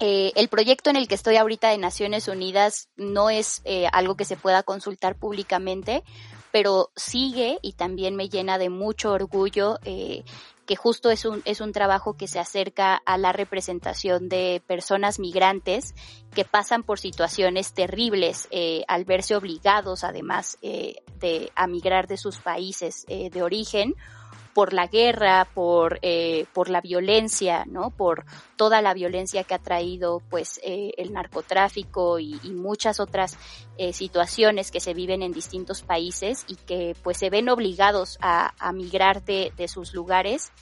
Eh, el proyecto en el que estoy ahorita de Naciones Unidas no es eh, algo que se pueda consultar públicamente, pero sigue y también me llena de mucho orgullo eh, que justo es un, es un trabajo que se acerca a la representación de personas migrantes que pasan por situaciones terribles eh, al verse obligados además de a migrar de sus países de origen por la guerra, por, eh, por la violencia, ¿no? Por toda la violencia que ha traído, pues, eh, el narcotráfico y, y muchas otras eh, situaciones que se viven en distintos países y que, pues, se ven obligados a, a migrar de, de sus lugares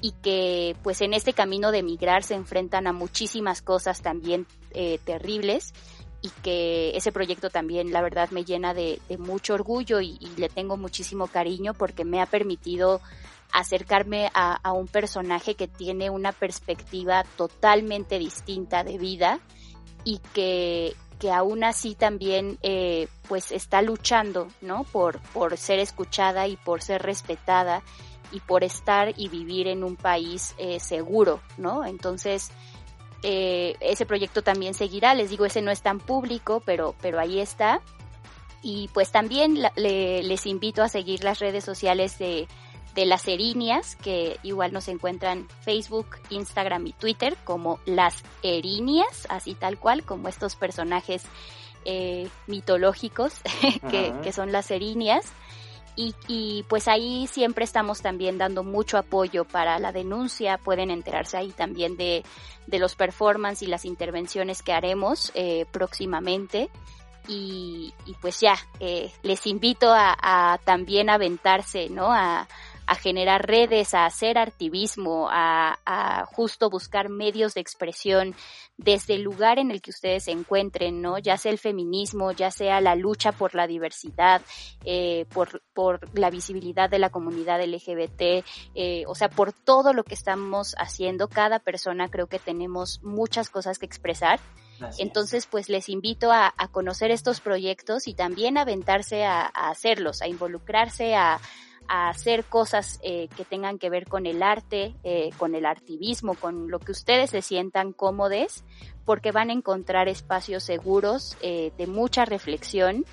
y que, pues, en este camino de migrar se enfrentan a muchísimas cosas también eh, terribles y que ese proyecto también la verdad me llena de, de mucho orgullo y, y, le tengo muchísimo cariño porque me ha permitido acercarme a, a, un personaje que tiene una perspectiva totalmente distinta de vida y que, que aún así también eh, pues está luchando no por, por ser escuchada y por ser respetada y por estar y vivir en un país eh, seguro no entonces eh, ese proyecto también seguirá. Les digo, ese no es tan público, pero, pero ahí está. Y pues también les invito a seguir las redes sociales de, de las Erinias, que igual nos encuentran Facebook, Instagram y Twitter como las Erinias, así tal cual, como estos personajes eh, mitológicos *laughs* que, que, son las Erinias. Y, y, pues ahí siempre estamos también dando mucho apoyo para la denuncia, pueden enterarse ahí también de, de los performances y las intervenciones que haremos eh, próximamente. Y, y, pues ya, eh, les invito a, a, también aventarse, ¿no? A, a generar redes, a hacer activismo, a, a, justo buscar medios de expresión desde el lugar en el que ustedes se encuentren, ¿no? Ya sea el feminismo, ya sea la lucha por la diversidad, eh, por, por la visibilidad de la comunidad LGBT, eh, o sea, por todo lo que estamos haciendo, cada persona creo que tenemos muchas cosas que expresar. Entonces, pues les invito a, a, conocer estos proyectos y también a aventarse a, a hacerlos, a involucrarse, a, a hacer cosas eh, que tengan que ver con el arte, eh, con el artivismo, con lo que ustedes se sientan cómodos, porque van a encontrar espacios seguros eh, de mucha reflexión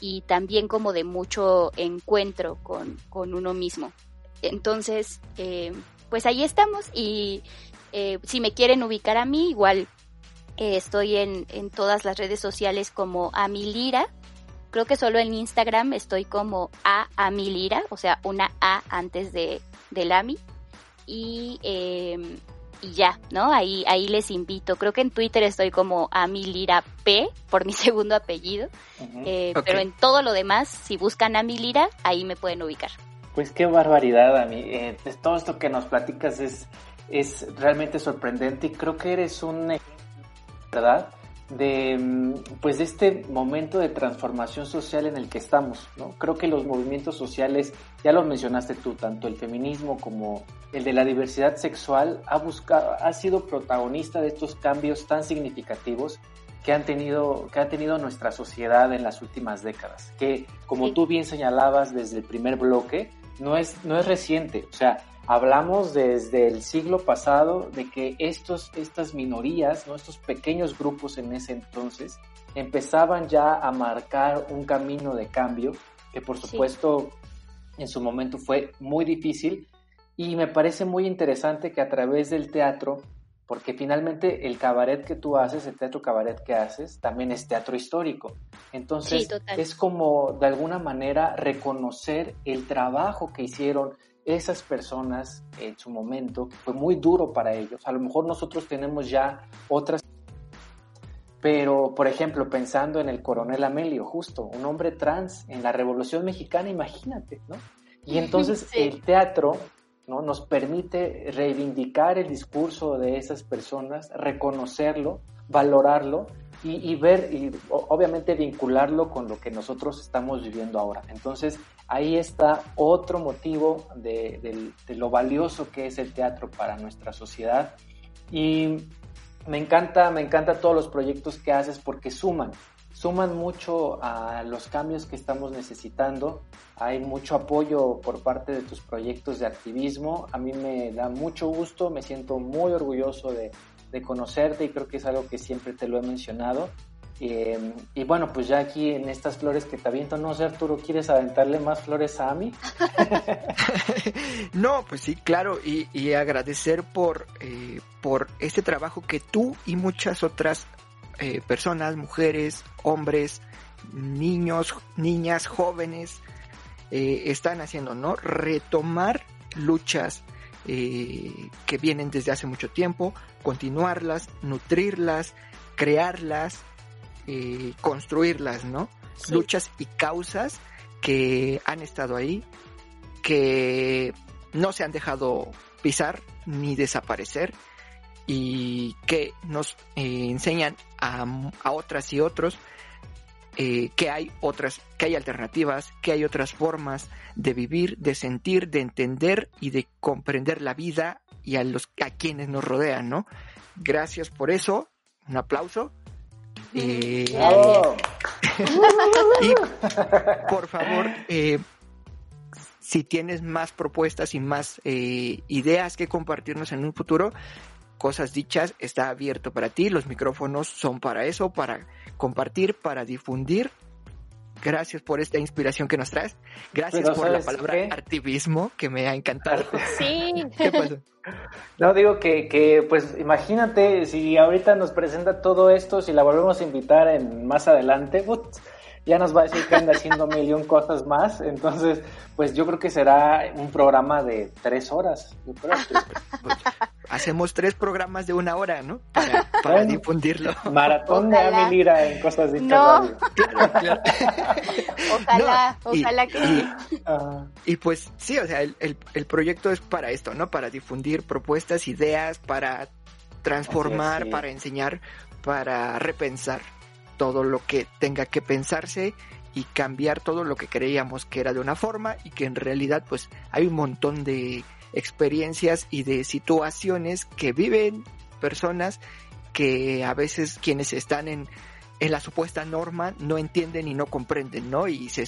y también como de mucho encuentro con, con uno mismo. Entonces, pues ahí estamos y si me quieren ubicar a mí, igual estoy en, en todas las redes sociales como Amilira, creo que solo en Instagram estoy como a Amilira, o sea, una A antes de, del Ami. Y, eh, y ya, ¿no? Ahí, ahí les invito. Creo que en Twitter estoy como Amilira P, por mi *laughs* segundo apellido. Uh -huh. eh, okay. Pero en todo lo demás, si buscan Amilira, ahí me pueden ubicar. Pues qué barbaridad, Ami. Eh, todo esto que nos platicas es, es realmente sorprendente y creo que eres un ejemplo, ¿verdad? De pues de este momento de transformación social en el que estamos, ¿no? Creo que los movimientos sociales, ya los mencionaste tú, tanto el feminismo como el de la diversidad sexual ha buscado, ha sido protagonista de estos cambios tan significativos que han tenido, que ha tenido nuestra sociedad en las últimas décadas, que como sí. tú bien señalabas desde el primer bloque, no es, no es reciente, o sea, hablamos desde el siglo pasado de que estos, estas minorías, ¿no? estos pequeños grupos en ese entonces, empezaban ya a marcar un camino de cambio que por supuesto sí. en su momento fue muy difícil y me parece muy interesante que a través del teatro, porque finalmente el cabaret que tú haces, el teatro cabaret que haces, también es teatro histórico. Entonces sí, es como de alguna manera reconocer el trabajo que hicieron esas personas en su momento, que fue muy duro para ellos. A lo mejor nosotros tenemos ya otras, pero por ejemplo, pensando en el coronel Amelio, justo, un hombre trans en la Revolución Mexicana, imagínate, ¿no? Y *laughs* entonces sí. el teatro ¿no? nos permite reivindicar el discurso de esas personas, reconocerlo, valorarlo y, ver y obviamente vincularlo con lo que nosotros estamos viviendo ahora. Entonces ahí está otro motivo de, de, lo valioso que es el teatro para nuestra sociedad y me encanta, me encanta todos los proyectos que haces porque suman, suman mucho a los cambios que estamos necesitando. Hay mucho apoyo por parte de tus proyectos de activismo. A mí me da mucho gusto, me siento muy orgulloso de, conocerte y creo que es algo que siempre te lo he mencionado. Eh, y bueno, pues ya aquí en estas flores que te aviento, no sé Arturo, ¿quieres aventarle más flores a mí? *laughs* no, pues sí, claro, y, agradecer por, eh, por este trabajo que tú y muchas otras eh, personas, mujeres, hombres, niños, niñas, jóvenes, están haciendo, ¿no? Retomar luchas que vienen desde hace mucho tiempo, continuarlas, nutrirlas, crearlas eh, construirlas, ¿no? Luchas y causas que han estado ahí, que no se han dejado pisar ni desaparecer y que nos eh, enseñan a, otras y otros eh, que hay otras, que hay alternativas, que hay otras formas de vivir, de sentir, de entender y de comprender la vida y a los a quienes nos rodean, ¿no? Gracias por eso, un aplauso. Eh, y por favor, eh, si tienes más propuestas y más eh, ideas que compartirnos en un futuro, cosas dichas está abierto para ti. Los micrófonos son para eso, para compartir, para difundir Gracias por esta inspiración que nos traes. Gracias por la palabra activismo que me ha encantado. *laughs* Sí. ¿Qué pasó? No, digo que, que, pues imagínate si ahorita nos presenta todo esto, si la volvemos a invitar en más adelante, ya nos va a decir que anda haciendo *laughs* millón cosas más. Entonces, pues yo creo que será un programa de tres horas. Yo creo *laughs* hacemos tres programas de una hora, ¿no? Para, *laughs* difundirlo. Maratón de Amilira en cosas de no. ojalá, ojalá que y, y, pues sí, o sea, el, el, proyecto es para esto, ¿no? Para difundir propuestas, ideas, para transformar, para enseñar, para repensar todo lo que tenga que pensarse y cambiar todo lo que creíamos que era de una forma y que en realidad pues hay un montón de experiencias y de situaciones que viven personas que a veces quienes están en, en la supuesta norma no entienden y no comprenden, ¿no? Y, se,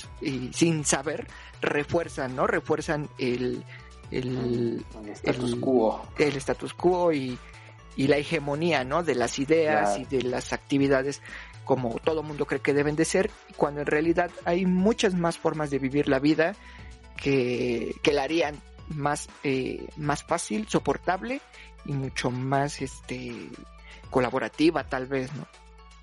sin saber refuerzan, ¿no? Refuerzan el, el, status quo. El status quo y, y la hegemonía, ¿no? De las ideas y de las actividades como todo mundo cree que deben de ser, cuando en realidad hay muchas más formas de vivir la vida que, que la harían más, eh, más fácil, soportable y mucho más este colaborativa tal vez, ¿no?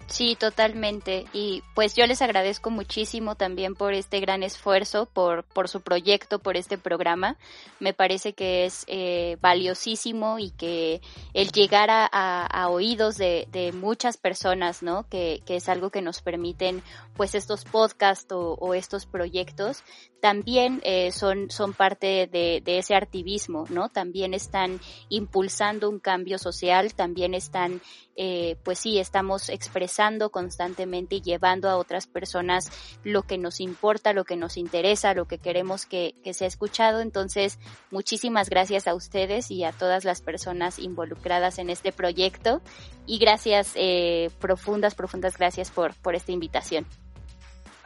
Sí, totalmente. Y pues yo les agradezco muchísimo también por este gran esfuerzo, por, por su proyecto, por este programa. Me parece que es eh, valiosísimo y que el llegar a, a, oídos de, de, muchas personas, ¿no? Que, que, es algo que nos permiten pues estos podcasts o, o estos proyectos, también eh, son, son parte de, de ese activismo, ¿no? También están impulsando un cambio social, también están eh, pues sí, estamos expresando constantemente y llevando a otras personas lo que nos importa, lo que nos interesa, lo que queremos que, sea escuchado. Entonces, muchísimas gracias a ustedes y a todas las personas involucradas en este proyecto y gracias, eh, profundas, profundas gracias por, por esta invitación.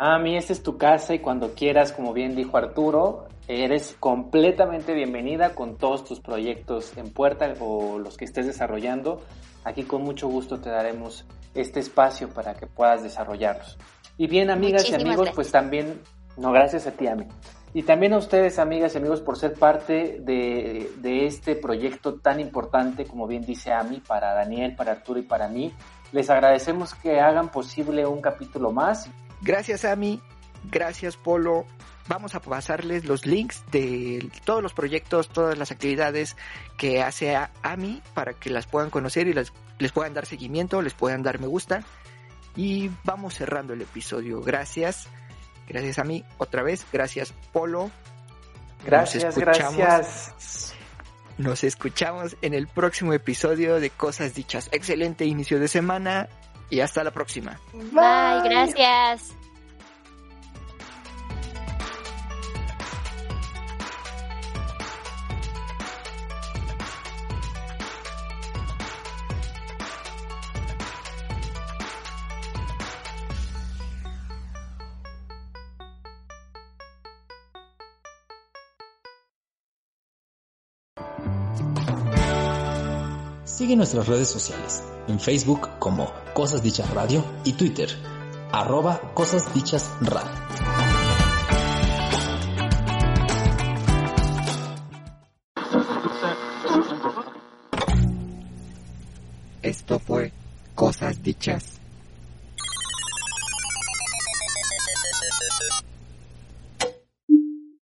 A mí esta es tu casa y cuando quieras, como bien dijo Arturo, eres completamente bienvenida con todos tus proyectos en puerta o los que estés desarrollando. Aquí con mucho gusto te daremos este espacio para que puedas desarrollarlos. Y bien, amigas y amigos, pues también, no, gracias a ti, Ami. Y también a ustedes, amigas y amigos, por ser parte de, de este proyecto tan importante, como bien dice Ami, para Daniel, para Arturo y para mí. Les agradecemos que hagan posible un capítulo más. Gracias, Ami. Gracias, Polo vamos a pasarles los links de todos los proyectos, todas las actividades que hace AMI para que las puedan conocer y les, les puedan dar seguimiento, les puedan dar me gusta. Y vamos cerrando el episodio. Gracias. Gracias a mí otra vez. Gracias Polo. Gracias, gracias. Nos escuchamos en el próximo episodio de Cosas Dichas. Excelente inicio de semana y hasta la próxima. Bye gracias. Sigue nuestras redes sociales, en Facebook como Cosas Dichas Radio y Twitter, arroba Cosas Dichas Radio. Esto fue Cosas Dichas.